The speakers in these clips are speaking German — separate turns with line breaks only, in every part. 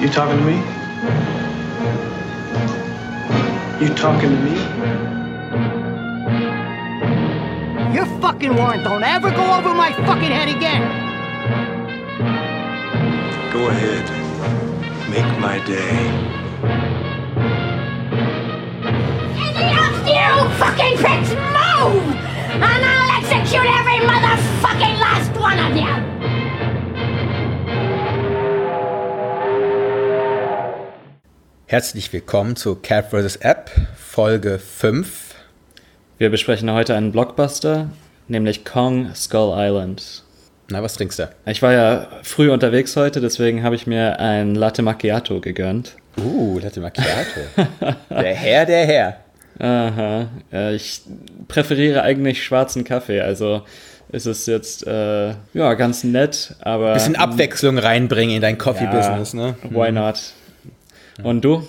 You talking to me? You talking to me?
Your fucking warrant don't ever go over my fucking head again.
Go ahead. Make my day.
You fucking pricks move! And I'll execute every motherfucking last one of you!
Herzlich willkommen zu Cat vs. App, Folge 5.
Wir besprechen heute einen Blockbuster, nämlich Kong Skull Island.
Na, was trinkst du?
Ich war ja früh unterwegs heute, deswegen habe ich mir ein Latte Macchiato gegönnt.
Uh, Latte Macchiato. der Herr, der Herr.
Aha. Ich präferiere eigentlich schwarzen Kaffee, also ist es jetzt äh, ja ganz nett, aber.
Bisschen Abwechslung reinbringen in dein Coffee-Business,
ja,
ne?
Why not? Und du?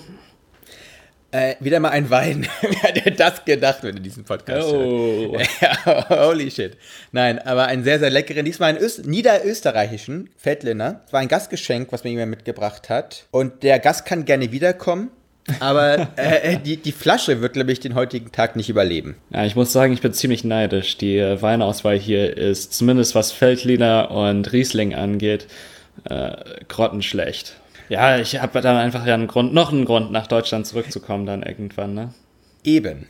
Äh, wieder mal ein Wein. Wer hätte das gedacht, wenn du diesen Podcast
Oh.
hört? Holy shit. Nein, aber einen sehr, sehr leckeren, diesmal einen Öst niederösterreichischen Feldliner. Es war ein Gastgeschenk, was mir jemand mitgebracht hat. Und der Gast kann gerne wiederkommen. Aber äh, die, die Flasche wird, glaube ich, den heutigen Tag nicht überleben.
Ja, ich muss sagen, ich bin ziemlich neidisch. Die äh, Weinauswahl hier ist zumindest was Feldliner und Riesling angeht, äh, grottenschlecht. Ja, ich habe dann einfach ja einen Grund, noch einen Grund, nach Deutschland zurückzukommen dann irgendwann, ne?
Eben.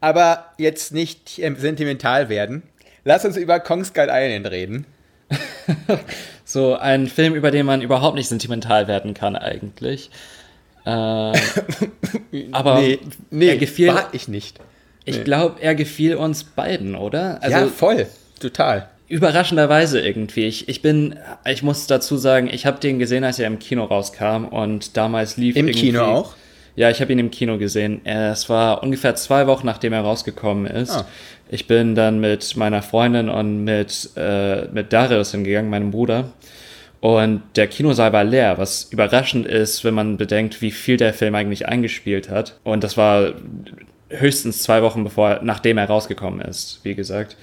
Aber jetzt nicht ähm, sentimental werden. Lass uns über Kong Skull Island reden.
So ein Film, über den man überhaupt nicht sentimental werden kann eigentlich. Äh, aber
nee, nee
er gefiel,
war ich nicht.
ich glaube, er gefiel uns beiden, oder? Also
ja, voll. Total.
Überraschenderweise irgendwie. Ich, ich bin, ich muss dazu sagen, ich habe den gesehen, als er im Kino rauskam und damals lief
Im Kino auch?
Ja, ich habe ihn im Kino gesehen. Es war ungefähr zwei Wochen, nachdem er rausgekommen ist.
Ah.
Ich bin dann mit meiner Freundin und mit, äh, mit Darius hingegangen, meinem Bruder. Und der Kinosaal war leer, was überraschend ist, wenn man bedenkt, wie viel der Film eigentlich eingespielt hat. Und das war höchstens zwei Wochen bevor, nachdem er rausgekommen ist, wie gesagt.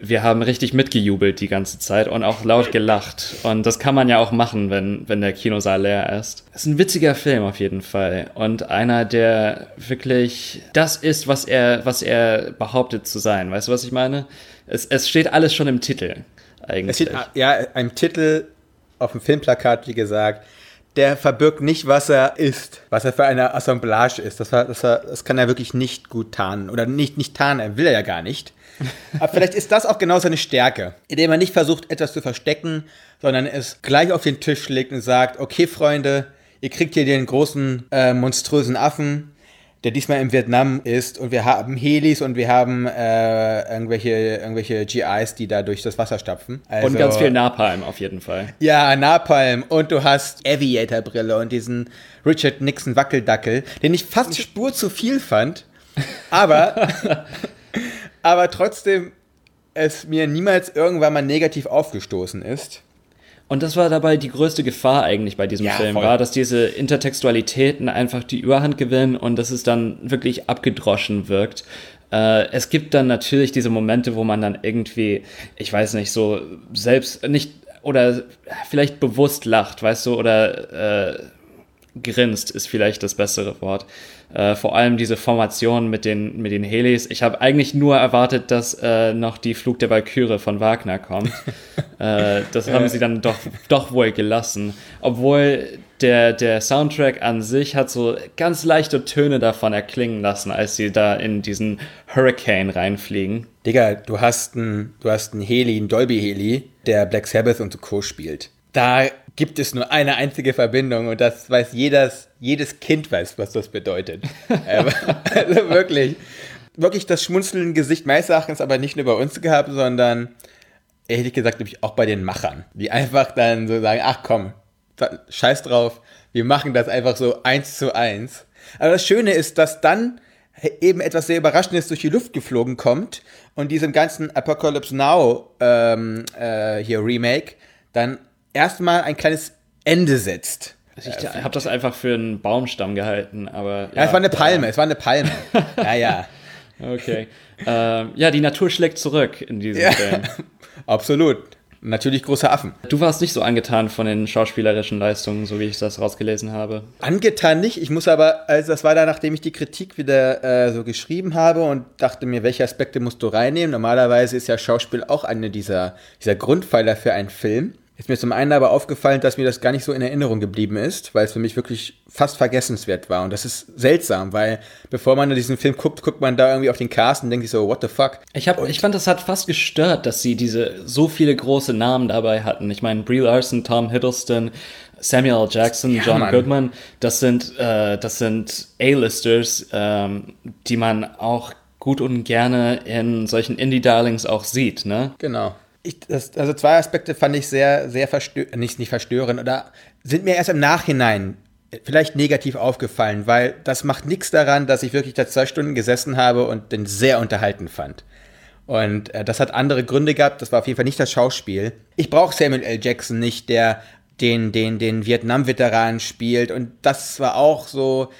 Wir haben richtig mitgejubelt die ganze Zeit und auch laut gelacht. Und das kann man ja auch machen, wenn, wenn der Kinosaal leer ist. Es ist ein witziger Film auf jeden Fall. Und einer, der wirklich das ist, was er, was er behauptet zu sein. Weißt du, was ich meine? Es, es steht alles schon im Titel. Eigentlich.
Es steht ja ein Titel auf dem Filmplakat, wie gesagt. Der verbirgt nicht, was er ist, was er für eine Assemblage ist. Das, war, das, war, das kann er wirklich nicht gut tarnen. Oder nicht, nicht tarnen, er will er ja gar nicht. Aber vielleicht ist das auch genau seine Stärke, indem er nicht versucht, etwas zu verstecken, sondern es gleich auf den Tisch legt und sagt, okay, Freunde, ihr kriegt hier den großen, äh, monströsen Affen, der diesmal in Vietnam ist und wir haben Helis und wir haben äh, irgendwelche, irgendwelche GIs, die da durch das Wasser stapfen. Also,
und ganz viel Napalm auf jeden Fall.
Ja, Napalm und du hast Aviator-Brille und diesen Richard Nixon Wackeldackel, den ich fast Spur zu viel fand, aber, aber trotzdem es mir niemals irgendwann mal negativ aufgestoßen ist.
Und das war dabei die größte Gefahr eigentlich bei diesem
Ja,
Film,
voll.
war, dass diese Intertextualitäten einfach die Überhand gewinnen und dass es dann wirklich abgedroschen wirkt. Äh, es gibt dann natürlich diese Momente, wo man dann irgendwie, ich weiß nicht, so selbst nicht oder vielleicht bewusst lacht, weißt du, oder äh, grinst ist vielleicht das bessere Wort. Äh, vor allem diese Formation mit den, mit den Helis. Ich habe eigentlich nur erwartet, dass äh, noch die Flug der Walküre von Wagner kommt. äh, das haben sie dann doch, doch wohl gelassen. Obwohl der, der Soundtrack an sich hat so ganz leichte Töne davon erklingen lassen, als sie da in diesen Hurricane reinfliegen.
Digga, du hast einen, du hast einen Heli, einen Dolby-Heli, der Black Sabbath und Co. spielt. Da gibt es nur eine einzige Verbindung und das weiß jedes, jedes Kind weiß, was das bedeutet. Ähm, also wirklich, wirklich das schmunzelnde Gesicht meines Erachtens aber nicht nur bei uns gehabt, sondern ehrlich gesagt nämlich auch bei den Machern, die einfach dann so sagen, ach komm, scheiß drauf, wir machen das einfach so eins zu eins. Aber das Schöne ist, dass dann eben etwas sehr Überraschendes durch die Luft geflogen kommt und diesem ganzen Apocalypse Now ähm, äh, hier Remake dann erstmal ein kleines Ende setzt.
Also ich habe das einfach für einen Baumstamm gehalten, aber.
Ja, es war eine Palme, es war eine Palme. ja, ja.
Okay. ähm, ja, die Natur schlägt zurück in diesem
Ja.
Film.
Absolut. Natürlich große Affen.
Du warst nicht so angetan von den schauspielerischen Leistungen, so wie ich das rausgelesen habe.
Angetan nicht. Ich muss aber, also das war da, nachdem ich die Kritik wieder äh, so geschrieben habe und dachte mir, welche Aspekte musst du reinnehmen? Normalerweise ist ja Schauspiel auch eine dieser, dieser Grundpfeiler für einen Film. Ist mir zum einen aber aufgefallen, dass mir das gar nicht so in Erinnerung geblieben ist, weil es für mich wirklich fast vergessenswert war. Und das ist seltsam, weil bevor man diesen Film guckt, guckt man da irgendwie auf den Cast und denkt sich so, what the fuck?
Ich, hab, ich fand, das hat fast gestört, dass sie diese so viele große Namen dabei hatten. Ich meine, Brie Larson, Tom Hiddleston, Samuel L. Jackson,
Ja,
John
Mann.
Goodman, das sind, äh, das sind A-Listers, ähm, die man auch gut und gerne in solchen Indie-Darlings auch sieht, ne?
Genau. Ich, das, also zwei Aspekte fand ich sehr, sehr verstörend, nicht, nicht verstörend, oder sind mir erst im Nachhinein vielleicht negativ aufgefallen, weil das macht nichts daran, dass ich wirklich da zwei Stunden gesessen habe und den sehr unterhalten fand. Und äh, das hat andere Gründe gehabt, das war auf jeden Fall nicht das Schauspiel. Ich brauche Samuel L. Jackson nicht, der den, den, den Vietnam-Veteran spielt. Und das war auch so,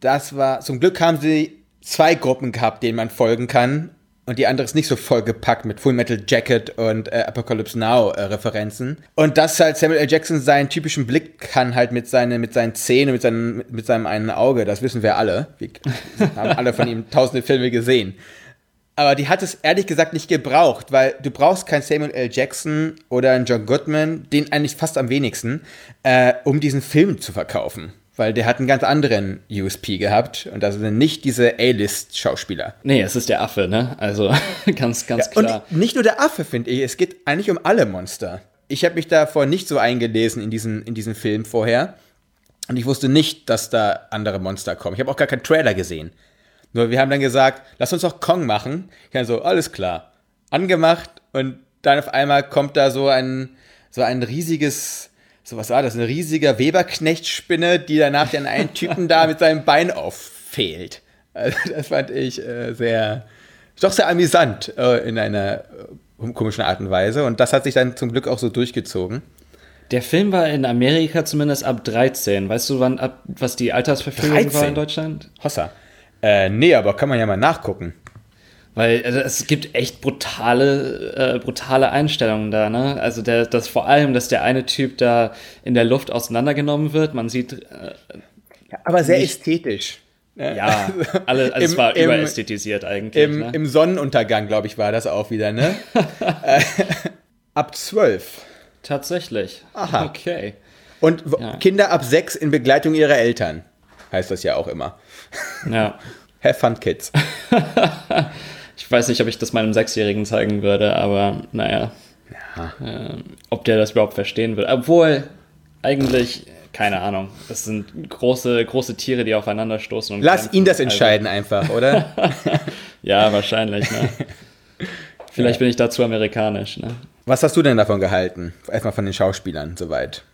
das war, zum Glück haben sie zwei Gruppen gehabt, denen man folgen kann. Und die andere ist nicht so vollgepackt mit Full Metal Jacket und äh, Apocalypse Now äh, Referenzen. Und dass halt Samuel L. Jackson seinen typischen Blick kann halt mit, seine, mit seinen Zähnen, mit seinem, mit, seinem einen Auge, das wissen wir alle. Wir haben alle von ihm tausende Filme gesehen. Aber die hat es ehrlich gesagt nicht gebraucht, weil du brauchst keinen Samuel L. Jackson oder einen John Goodman, den eigentlich fast am wenigsten, äh, um diesen Film zu verkaufen. Weil der hat einen ganz anderen USP gehabt und das sind nicht diese A-List-Schauspieler.
Nee, es ist der Affe, ne? Also ganz, ganz
Und
klar.
nicht nur der Affe, finde ich, es geht eigentlich um alle Monster. Ich habe mich davor nicht so eingelesen in diesen, in diesen Film vorher. Und ich wusste nicht, dass da andere Monster kommen. Ich habe auch gar keinen Trailer gesehen. Nur wir haben dann gesagt, lass uns doch Kong machen. Ich dann so, alles klar. Angemacht und dann auf einmal kommt da so ein, so ein riesiges, so was war das, eine riesige Weberknechtspinne, die danach den einen Typen da mit seinem Bein auffehlt. Also das fand ich äh, sehr, doch sehr amüsant äh, in einer äh, komischen Art und Weise. Und das hat sich dann zum Glück auch so durchgezogen.
Der Film war in Amerika zumindest ab 13. Weißt du, wann ab, was die Altersverfügung war
13?
in Deutschland?
Hossa. Äh, nee, aber kann man ja mal nachgucken.
Weil also, es gibt echt brutale, äh, brutale Einstellungen da, ne? Also der, das vor allem, dass der eine Typ da in der Luft auseinandergenommen wird. Man sieht, äh,
Aber sehr
Nicht-
ästhetisch.
ja, alle, also es
Im-
war
im-
überästhetisiert eigentlich.
Im,
ne?
Im Sonnenuntergang, glaube ich, war das auch wieder, ne? äh, ab 12.
Tatsächlich.
Aha.
Okay.
Und
Ja.
Kinder ab 6 in Begleitung ihrer Eltern. Heißt das ja auch immer.
Ja.
Have fun, Kids.
Ich weiß nicht, ob ich das meinem Sechsjährigen zeigen würde, aber naja. Ähm, ob der das überhaupt verstehen würde. Obwohl, eigentlich, keine Ahnung. Das sind große, große Tiere, die aufeinander stoßen. Und
Lass
kämpfen.
ihn das
Also,
entscheiden einfach, oder?
ja, wahrscheinlich, ne? Vielleicht bin ich dazu amerikanisch, ne?
Was hast du denn davon gehalten? Erstmal von den Schauspielern soweit.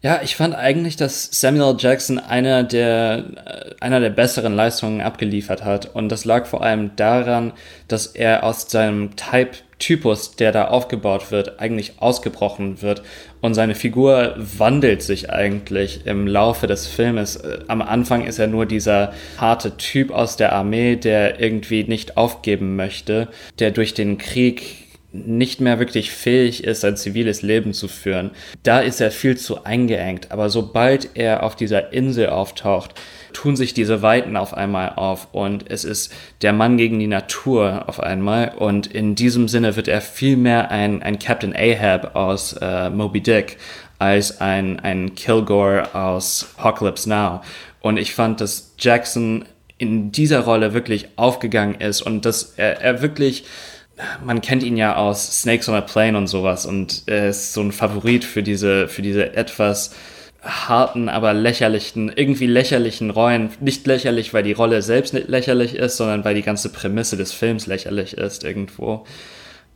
Ja, ich fand eigentlich, dass Samuel Jackson einer der, äh, einer der besseren Leistungen abgeliefert hat. Und das lag vor allem daran, dass er aus seinem Type-Typus, der da aufgebaut wird, eigentlich ausgebrochen wird. Und seine Figur wandelt sich eigentlich im Laufe des Filmes. Äh, Am Anfang ist er nur dieser harte Typ aus der Armee, der irgendwie nicht aufgeben möchte, der durch den Krieg nicht mehr wirklich fähig ist, ein ziviles Leben zu führen. Da ist er viel zu eingeengt. Aber sobald er auf dieser Insel auftaucht, tun sich diese Weiten auf einmal auf und es ist der Mann gegen die Natur auf einmal und in diesem Sinne wird er viel mehr ein, ein Captain Ahab aus äh, Moby Dick als ein, ein Kilgore aus Apocalypse Now. Und ich fand, dass Jackson in dieser Rolle wirklich aufgegangen ist und dass er, er wirklich man kennt ihn ja aus Snakes on a Plane und sowas und er ist so ein Favorit für diese, für diese etwas harten, aber lächerlichen, irgendwie lächerlichen Rollen. Nicht lächerlich, weil die Rolle selbst nicht lächerlich ist, sondern weil die ganze Prämisse des Films lächerlich ist irgendwo.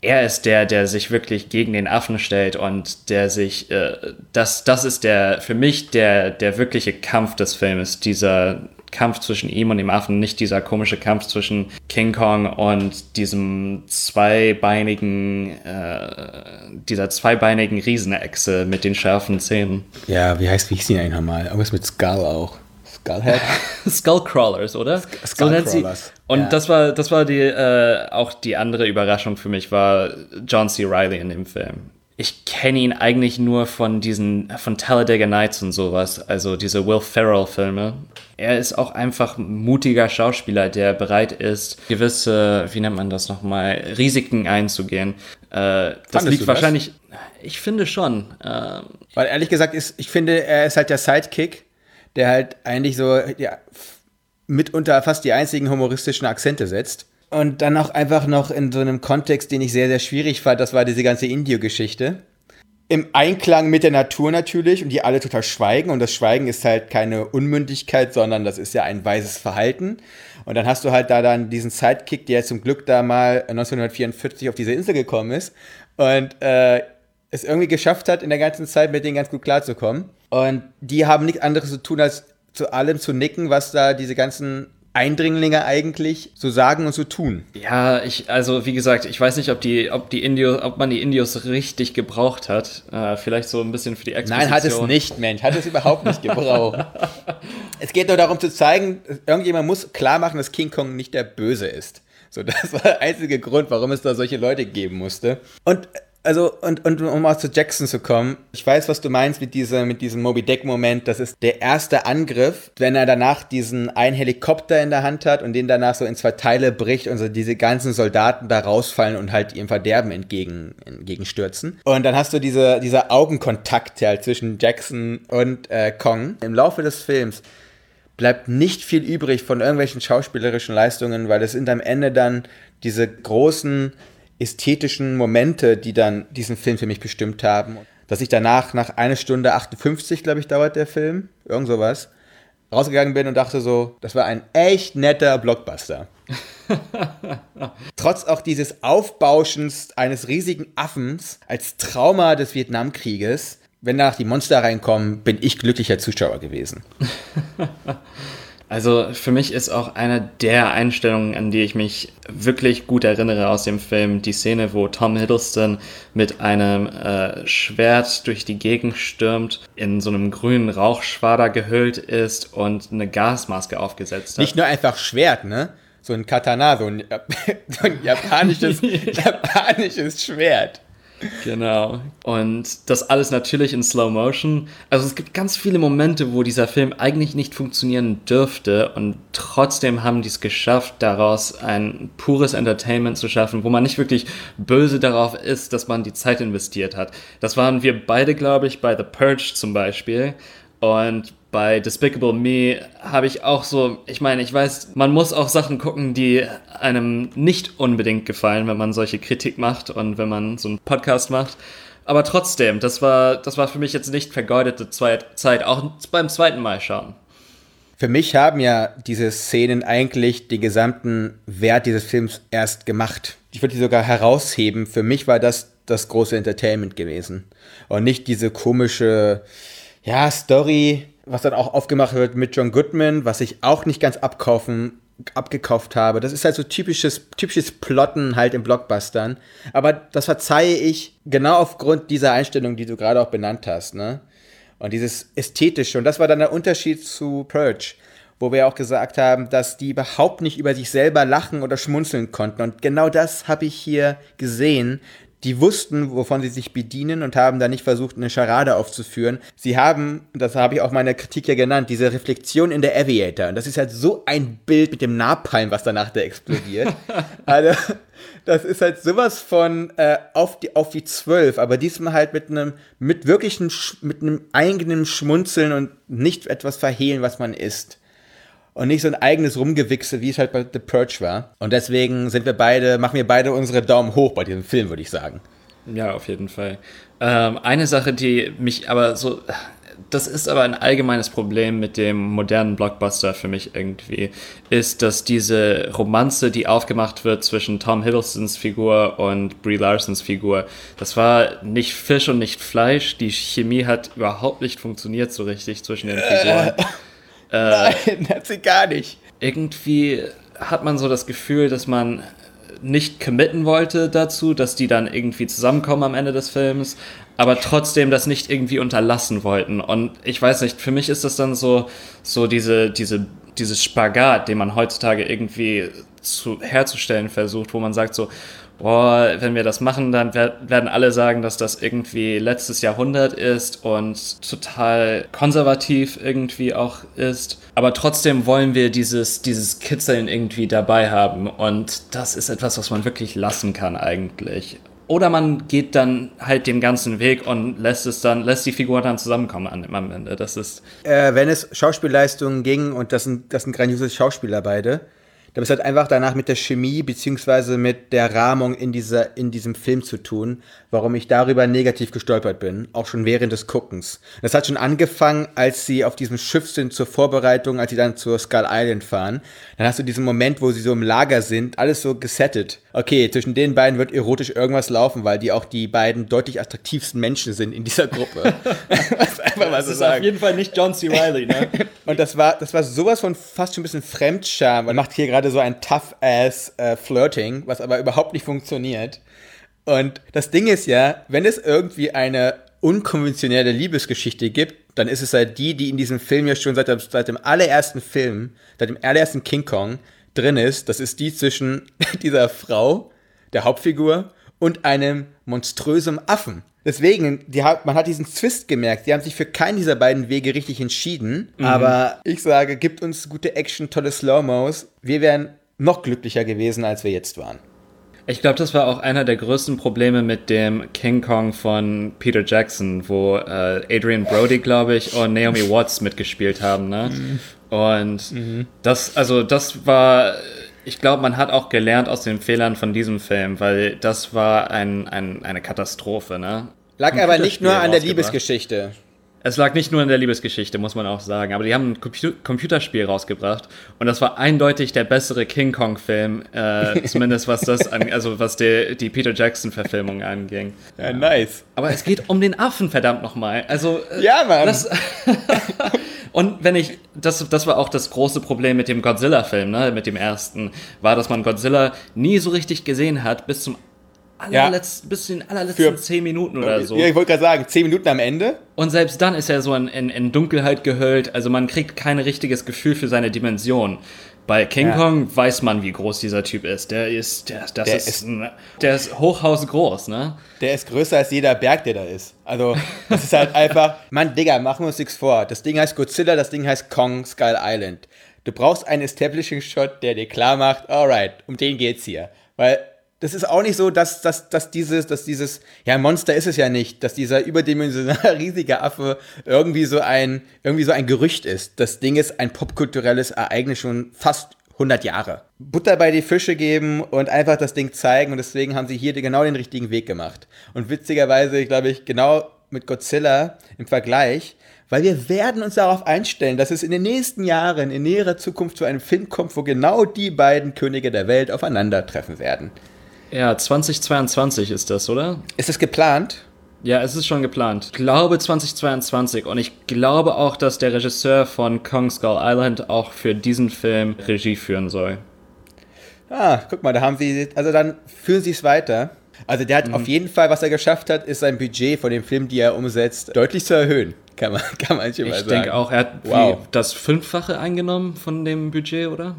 Er ist der, der sich wirklich gegen den Affen stellt und der sich, äh, das, das ist der, für mich der, der wirkliche Kampf des Filmes, dieser Kampf zwischen ihm und dem Affen, nicht dieser komische Kampf zwischen King Kong und diesem zweibeinigen, äh, dieser zweibeinigen Riesenechse mit den scharfen Zähnen.
Ja, wie heißt, wie hieß die eigentlich nochmal? Irgendwas mit Skull auch. Skullhead?
Skullcrawlers, oder? So sie-
Skullcrawlers,
Und
ja.
das war, das war die, äh, auch die andere Überraschung für mich, war John C. Reilly in dem Film. ich kenne ihn eigentlich nur von diesen, von Talladega Nights und sowas, also diese Will Ferrell-Filme. Er ist auch einfach ein mutiger Schauspieler, der bereit ist, gewisse, wie nennt man das nochmal, Risiken einzugehen. Äh, das liegt wahrscheinlich, das? ich finde schon. Äh,
Weil ehrlich gesagt ist, ich finde, er ist halt der Sidekick, der halt eigentlich so, ja, mitunter fast die einzigen humoristischen Akzente setzt. Und dann auch einfach noch in so einem Kontext, den ich sehr, sehr schwierig fand, das war diese ganze Indio-Geschichte. Im Einklang mit der Natur natürlich und die alle total schweigen. Und das Schweigen ist halt keine Unmündigkeit, sondern das ist ja ein weises Verhalten. Und dann hast du halt da dann diesen Sidekick, der zum Glück da mal 1944 auf diese Insel gekommen ist und äh, es irgendwie geschafft hat, in der ganzen Zeit mit denen ganz gut klarzukommen. Und die haben nichts anderes zu tun, als zu allem zu nicken, was da diese ganzen Eindringlinge eigentlich so sagen und so tun.
Ja, ich, also wie gesagt, ich weiß nicht, ob die, ob die Indios, ob man die Indios richtig gebraucht hat. Äh, vielleicht so ein bisschen für die
Exposition. Nein, hat es nicht, Mensch, hat es überhaupt nicht gebraucht. es geht nur darum zu zeigen, irgendjemand muss klar machen, dass King Kong nicht der Böse ist. So, das war der einzige Grund, warum es da solche Leute geben musste. Und also, und, und um mal zu Jackson zu kommen, ich weiß, was du meinst mit, dieser, mit diesem Moby Deck-Moment. Das ist der erste Angriff, wenn er danach diesen einen Helikopter in der Hand hat und den danach so in zwei Teile bricht und so diese ganzen Soldaten da rausfallen und halt ihrem Verderben entgegen, entgegenstürzen. Und dann hast du diese, dieser Augenkontakt halt zwischen Jackson und äh, Kong. Im Laufe des Films bleibt nicht viel übrig von irgendwelchen schauspielerischen Leistungen, weil es sind am Ende dann diese großen ästhetischen Momente, die dann diesen Film für mich bestimmt haben. Dass ich danach, nach einer Stunde 58, glaube ich, dauert der Film, irgend sowas, rausgegangen bin und dachte so, das war ein echt netter Blockbuster. Trotz auch dieses Aufbauschens eines riesigen Affens als Trauma des Vietnamkrieges, wenn danach die Monster reinkommen, bin ich glücklicher Zuschauer gewesen.
Also für mich ist auch eine der Einstellungen, an die ich mich wirklich gut erinnere aus dem Film, die Szene, wo Tom Hiddleston mit einem äh, Schwert durch die Gegend stürmt, in so einem grünen Rauchschwader gehüllt ist und eine Gasmaske aufgesetzt hat.
Nicht nur einfach Schwert, ne? So ein Katana, so ein, so ein japanisches, japanisches Schwert.
Genau. Und das alles natürlich in Slow Motion. Also es gibt ganz viele Momente, wo dieser Film eigentlich nicht funktionieren dürfte und trotzdem haben die es geschafft, daraus ein pures Entertainment zu schaffen, wo man nicht wirklich böse darauf ist, dass man die Zeit investiert hat. Das waren wir beide, glaube ich, bei The Purge zum Beispiel. Und bei Despicable Me habe ich auch so, ich meine, ich weiß, man muss auch Sachen gucken, die einem nicht unbedingt gefallen, wenn man solche Kritik macht und wenn man so einen Podcast macht. Aber trotzdem, das war, das war für mich jetzt nicht vergeudete Zeit, auch beim zweiten Mal schauen.
Für mich haben ja diese Szenen eigentlich den gesamten Wert dieses Films erst gemacht. Ich würde die sogar herausheben. Für mich war das das große Entertainment gewesen. Und nicht diese komische, ja, Story, was dann auch aufgemacht wird mit John Goodman, was ich auch nicht ganz abkaufen, abgekauft habe. Das ist halt so typisches, typisches Plotten halt in Blockbustern. Aber das verzeihe ich genau aufgrund dieser Einstellung, die du gerade auch benannt hast, ne? Und dieses Ästhetische. Und das war dann der Unterschied zu Purge, wo wir auch gesagt haben, dass die überhaupt nicht über sich selber lachen oder schmunzeln konnten. Und genau das habe ich hier gesehen die wussten, wovon sie sich bedienen und haben da nicht versucht, eine Charade aufzuführen. Sie haben, das habe ich auch meine Kritik ja genannt, diese Reflexion in der Aviator. Und das ist halt so ein Bild mit dem Napalm, was danach da explodiert. also, das ist halt sowas von äh, auf die auf die zwölf, aber diesmal halt mit einem mit wirklichen mit einem eigenen Schmunzeln und nicht etwas verhehlen, was man ist und nicht so ein eigenes Rumgewichse, wie es halt bei The Purge war. Und deswegen sind wir beide, machen wir beide unsere Daumen hoch bei diesem Film, würde ich sagen.
Ja, auf jeden Fall. Ähm, eine Sache, die mich aber so, das ist aber ein allgemeines Problem mit dem modernen Blockbuster für mich irgendwie, ist, dass diese Romanze, die aufgemacht wird zwischen Tom Hiddlestons Figur und Brie Larsons Figur, das war nicht Fisch und nicht Fleisch. Die Chemie hat überhaupt nicht funktioniert so richtig zwischen den Figuren.
Äh, Nein, hat sie gar nicht.
Irgendwie hat man so das Gefühl, dass man nicht committen wollte dazu, dass die dann irgendwie zusammenkommen am Ende des Films, aber trotzdem das nicht irgendwie unterlassen wollten. Und ich weiß nicht, für mich ist das dann so, so diese, diese, dieses Spagat, den man heutzutage irgendwie zu, herzustellen versucht, wo man sagt so, boah, wenn wir das machen, dann wer- werden alle sagen, dass das irgendwie letztes Jahrhundert ist und total konservativ irgendwie auch ist. Aber trotzdem wollen wir dieses, dieses Kitzeln irgendwie dabei haben. Und das ist etwas, was man wirklich lassen kann eigentlich. Oder man geht dann halt den ganzen Weg und lässt es dann, lässt die Figur dann zusammenkommen am Ende. Das ist,
Äh, wenn es Schauspielleistungen ging, und das sind, das sind grandiose Schauspieler beide, dann ist halt einfach danach mit der Chemie beziehungsweise mit der Rahmung in, dieser, in diesem Film zu tun, warum ich darüber negativ gestolpert bin, auch schon während des Guckens. Das hat schon angefangen, als sie auf diesem Schiff sind zur Vorbereitung, als sie dann zur Skull Island fahren. Dann hast du diesen Moment, wo sie so im Lager sind, alles so gesettet. Okay, zwischen den beiden wird erotisch irgendwas laufen, weil die auch die beiden deutlich attraktivsten Menschen sind in dieser Gruppe. Was einfach mal so sagen.
jeden Fall nicht John C. Reilly, ne?
Und das war, das war sowas von fast schon ein bisschen Fremdscham. Man macht hier gerade so ein tough-ass äh, Flirting, was aber überhaupt nicht funktioniert. Und das Ding ist ja, wenn es irgendwie eine unkonventionelle Liebesgeschichte gibt, dann ist es halt die, die in diesem Film ja schon seit, dem- seit dem allerersten Film, seit dem allerersten King Kong drin ist. Das ist die zwischen dieser Frau, der Hauptfigur, und einem monströsen Affen. Deswegen, die man hat diesen Zwist gemerkt. Die haben sich für keinen dieser beiden Wege richtig entschieden. Aber ich sage, gibt uns gute Action, tolle Slow-Mos. Wir wären noch glücklicher gewesen, als wir jetzt waren.
Ich glaube, das war auch einer der größten Probleme mit dem King Kong von Peter Jackson, wo äh, Adrian Brody, glaube ich, und Naomi Watts mitgespielt haben. Ne? Und das, also das war, ich glaube, man hat auch gelernt aus den Fehlern von diesem Film, weil das war ein, ein, eine Katastrophe. Ne?
Lag aber nicht nur an der. Liebesgeschichte.
Es lag nicht nur in der Liebesgeschichte, muss man auch sagen, aber die haben ein Compu Computerspiel rausgebracht und das war eindeutig der bessere King Kong-Film, äh, zumindest was das an, also was die, die Peter Jackson-Verfilmung anging.
Ja, nice.
Aber es geht um den Affen, verdammt nochmal. Also, äh,
Ja, Mann.
das, und wenn ich, das, das war auch das große Problem mit dem Godzilla-Film, ne, mit dem ersten, war, dass man Godzilla nie so richtig gesehen hat, bis zum allerletzten, bis zu den allerletzten zehn Minuten oder so.
Ja, ich wollte gerade sagen, zehn Minuten am Ende.
Und selbst dann ist er so in, in, in Dunkelheit gehüllt, also man kriegt kein richtiges Gefühl für seine Dimension. Bei King
Ja.
Kong weiß man, wie groß dieser Typ ist. Der ist, der, das
Der
ist,
ist-
der ist hochhausgroß, ne?
Der ist größer als jeder Berg, der da ist. Also, das ist halt einfach, Mann, Digga, machen wir uns nichts vor. Das Ding heißt Godzilla, das Ding heißt Kong Skull Island. Du brauchst einen Establishing-Shot, der dir klar macht, alright, um den geht's hier. Weil das ist auch nicht so, dass, dass, dass dieses, dass dieses, ja, Monster ist es ja nicht, dass dieser überdimensionale riesige Affe irgendwie so ein, irgendwie so ein Gerücht ist. Das Ding ist ein popkulturelles Ereignis schon fast 100 Jahre. Butter bei die Fische geben und einfach das Ding zeigen und deswegen haben sie hier genau den richtigen Weg gemacht. Und witzigerweise, glaube ich, genau mit Godzilla im Vergleich, weil wir werden uns darauf einstellen, dass es in den nächsten Jahren, in näherer Zukunft zu einem Film kommt, wo genau die beiden Könige der Welt aufeinandertreffen werden.
Ja, 2022 ist das, oder?
Ist es geplant?
Ja, es ist schon geplant. Ich glaube 2022 und ich glaube auch, dass der Regisseur von Kong Skull Island auch für diesen Film Regie führen soll.
Ah, guck mal, da haben sie, also dann führen sie es weiter. Also der hat auf jeden Fall, was er geschafft hat, ist sein Budget von dem Film, die er umsetzt, deutlich zu erhöhen. Kann man, kann man schon mal
Ich
sagen.
denke auch, er hat
Wow.
wie, das Fünffache eingenommen von dem Budget, oder?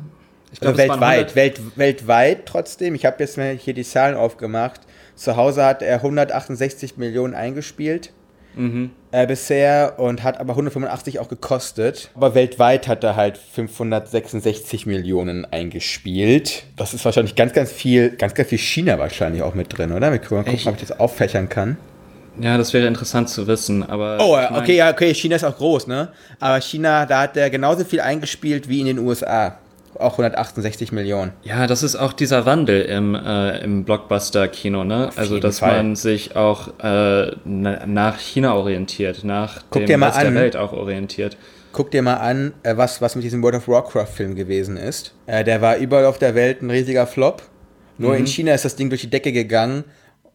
Ich
Also
glaub, waren
weltweit, Welt, weltweit trotzdem. Ich habe jetzt mal hier die Zahlen aufgemacht. Zu Hause hat er 168 Millionen eingespielt
Mhm.
äh, bisher und hat aber 185 auch gekostet. Aber weltweit hat er halt 566 Millionen eingespielt. Das ist wahrscheinlich ganz, ganz viel, ganz, ganz viel China wahrscheinlich auch mit drin, oder? Wir können mal gucken, ob ich das auffächern kann.
Ja, das wäre interessant zu wissen, aber.
Oh,
ich
ja,
mein-
okay, ja, okay, China ist auch groß, ne? Aber China, da hat er genauso viel eingespielt wie in den USA. Auch 168 Millionen.
Ja, das ist auch dieser Wandel im, äh, im Blockbuster-Kino, ne? also,
jeden
dass
Fall.
man sich auch äh, na, nach China orientiert, nach
Guck
dem Rest
an.
der Welt auch orientiert.
Guck dir mal an, äh, was, was mit diesem World of Warcraft-Film gewesen ist. Äh, der war überall auf der Welt ein riesiger Flop. Nur in China ist das Ding durch die Decke gegangen.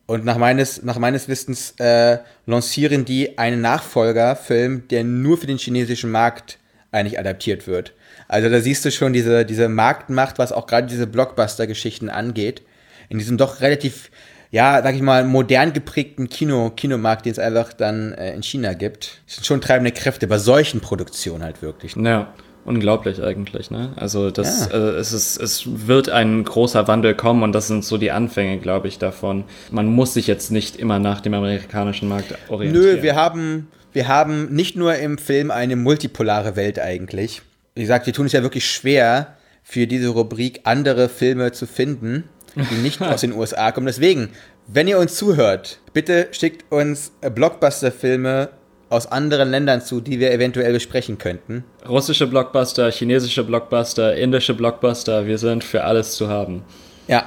Und nach meines, nach meines Wissens äh, lancieren die einen Nachfolgerfilm, der nur für den chinesischen Markt eigentlich adaptiert wird. Also da siehst du schon diese, diese Marktmacht, was auch gerade diese Blockbuster-Geschichten angeht. In diesem doch relativ, ja, sag ich mal, modern geprägten Kino, Kinomarkt, den es einfach dann äh, in China gibt. Das sind schon treibende Kräfte bei solchen Produktionen halt wirklich.
Ja. unglaublich eigentlich. Ne? Also das,
Ja.
äh, es, ist, es wird ein großer Wandel kommen und das sind so die Anfänge, glaube ich, davon. Man muss sich jetzt nicht immer nach dem amerikanischen Markt orientieren.
Nö, wir haben, wir haben nicht nur im Film eine multipolare Welt eigentlich. Wie gesagt, wir tun es ja wirklich schwer, für diese Rubrik andere Filme zu finden, die nicht aus den USA kommen. Deswegen, wenn ihr uns zuhört, bitte schickt uns Blockbuster-Filme aus anderen Ländern zu, die wir eventuell besprechen könnten.
Russische Blockbuster, chinesische Blockbuster, indische Blockbuster, wir sind für alles zu haben.
Ja.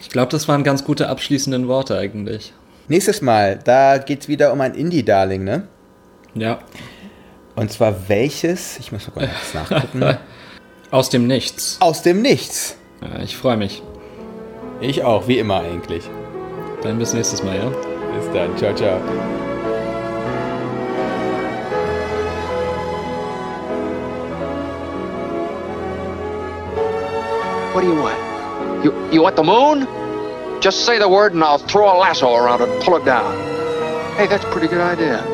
Ich glaube, das waren ganz gute abschließenden Worte eigentlich.
Nächstes Mal, da geht es wieder um ein Indie-Darling, ne?
Ja.
Und zwar welches? Ich muss mal kurz nachgucken.
Aus dem Nichts.
Aus dem Nichts.
Ja, ich freue mich.
Ich auch, wie immer eigentlich.
Dann bis nächstes Mal, ja?
Bis dann. Ciao, ciao.
What do you want? You you want the moon? Just say the word and I'll throw a lasso around it and pull it down. Hey, that's a pretty good idea.